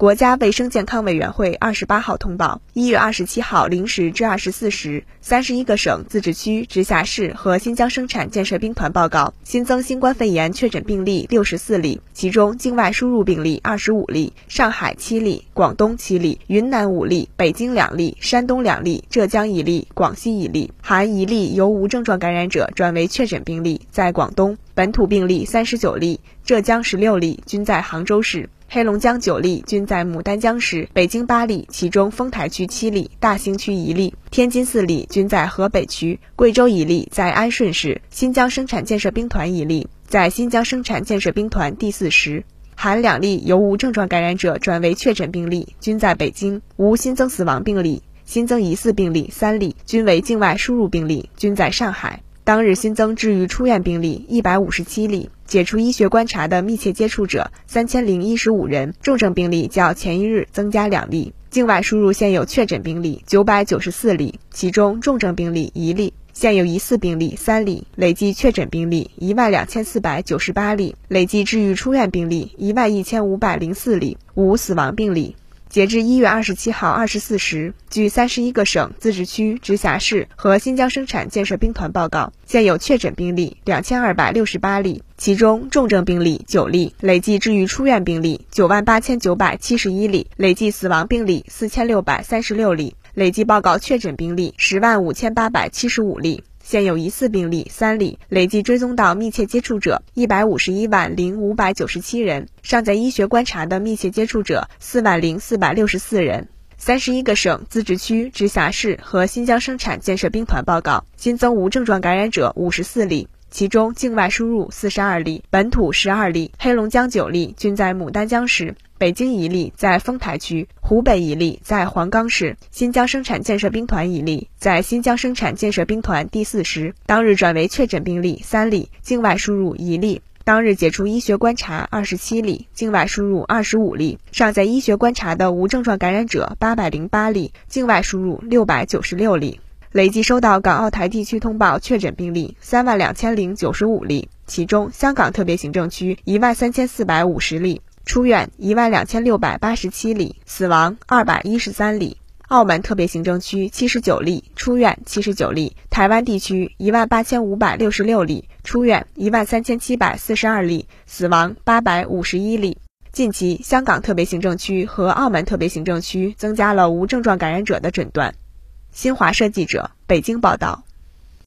国家卫生健康委员会二十八号通报：一月二十七号零时至二十四时，三十一个省、自治区、直辖市和新疆生产建设兵团报告新增新冠肺炎确诊病例六十四例，其中境外输入病例二十五例，上海七例，广东七例，云南五例，北京两例，山东两例，浙江一例，广西一例，含一例由无症状感染者转为确诊病例，在广东。本土病例三十九例，浙江十六例，均在杭州市；黑龙江九例，均在牡丹江市；北京八例，其中丰台区七例，大兴区一例；天津四例，均在河北区；贵州一例在安顺市；新疆生产建设兵团一例在新疆生产建设兵团第四师，含两例由无症状感染者转为确诊病例，均在北京，无新增死亡病例，新增疑似病例三例，均为境外输入病例，均在上海。当日新增治愈出院病例一百五十七例，解除医学观察的密切接触者三千零一十五人，重症病例较前一日增加两例。境外输入现有确诊病例九百九十四例，其中重症病例一例，现有疑似病例三例，累计确诊病例一万两千四百九十八例，累计治愈出院病例一万一千五百零四例，无死亡病例。截至一月二十七号二十四时，据三十一个省、自治区、直辖市和新疆生产建设兵团报告，现有确诊病例两千二百六十八例，其中重症病例九例，累计治愈出院病例九万八千九百七十一例，累计死亡病例四千六百三十六例，累计报告确诊病例十万五千八百七十五例。现有疑似病例三例，累计追踪到密切接触者一百五十一万零五百九十七人，尚在医学观察的密切接触者四万零四百六十四人。三十一个省、自治区、直辖市和新疆生产建设兵团报告新增无症状感染者五十四例。其中境外输入四十二例，本土十二例，黑龙江九例均在牡丹江市，北京一例在丰台区，湖北一例在黄冈市，新疆生产建设兵团一例在新疆生产建设兵团第四师，当日转为确诊病例三例，境外输入一例，当日解除医学观察二十七例，境外输入二十五例，尚在医学观察的无症状感染者八百零八例，境外输入六百九十六例。累计收到港澳台地区通报确诊病例三万两千零九十五例，其中香港特别行政区一万三千四百五十例，出院一万两千六百八十七例，死亡二百一十三例；澳门特别行政区七十九例，出院七十九例；台湾地区一万八千五百六十六例，出院一万三千七百四十二例，死亡八百五十一例。近期，香港特别行政区和澳门特别行政区增加了无症状感染者的诊断。新华社记者北京报道。